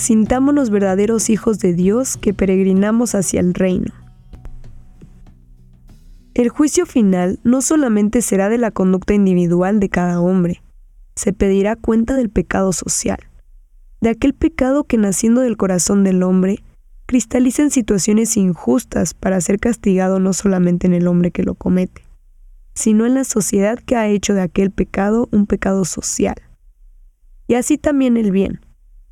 Sintámonos verdaderos hijos de Dios que peregrinamos hacia el reino. El juicio final no solamente será de la conducta individual de cada hombre, se pedirá cuenta del pecado social, de aquel pecado que naciendo del corazón del hombre, cristaliza en situaciones injustas para ser castigado no solamente en el hombre que lo comete, sino en la sociedad que ha hecho de aquel pecado un pecado social. Y así también el bien,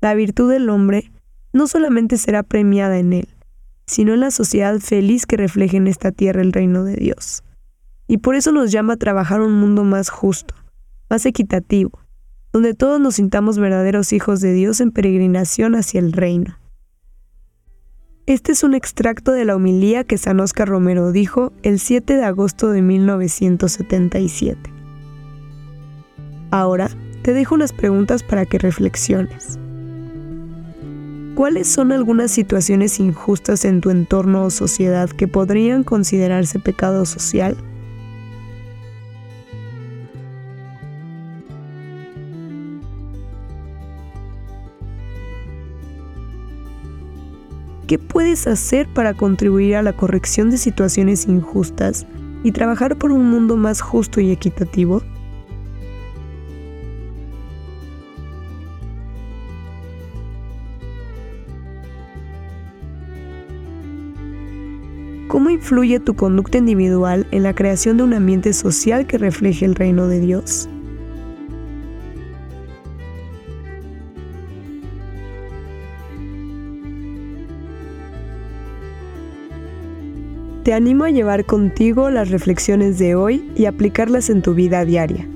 la virtud del hombre no solamente será premiada en él, sino en la sociedad feliz que refleje en esta tierra el reino de Dios. Y por eso nos llama a trabajar un mundo más justo, más equitativo, donde todos nos sintamos verdaderos hijos de Dios en peregrinación hacia el reino. Este es un extracto de la homilía que San Oscar Romero dijo el 7 de agosto de 1977. Ahora te dejo unas preguntas para que reflexiones. ¿Cuáles son algunas situaciones injustas en tu entorno o sociedad que podrían considerarse pecado social? ¿Qué puedes hacer para contribuir a la corrección de situaciones injustas y trabajar por un mundo más justo y equitativo? ¿Cómo influye tu conducta individual en la creación de un ambiente social que refleje el reino de Dios? Te animo a llevar contigo las reflexiones de hoy y aplicarlas en tu vida diaria.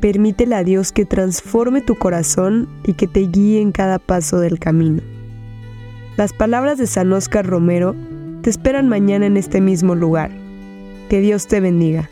Permítele a Dios que transforme tu corazón y que te guíe en cada paso del camino. Las palabras de San Oscar Romero te esperan mañana en este mismo lugar. Que Dios te bendiga.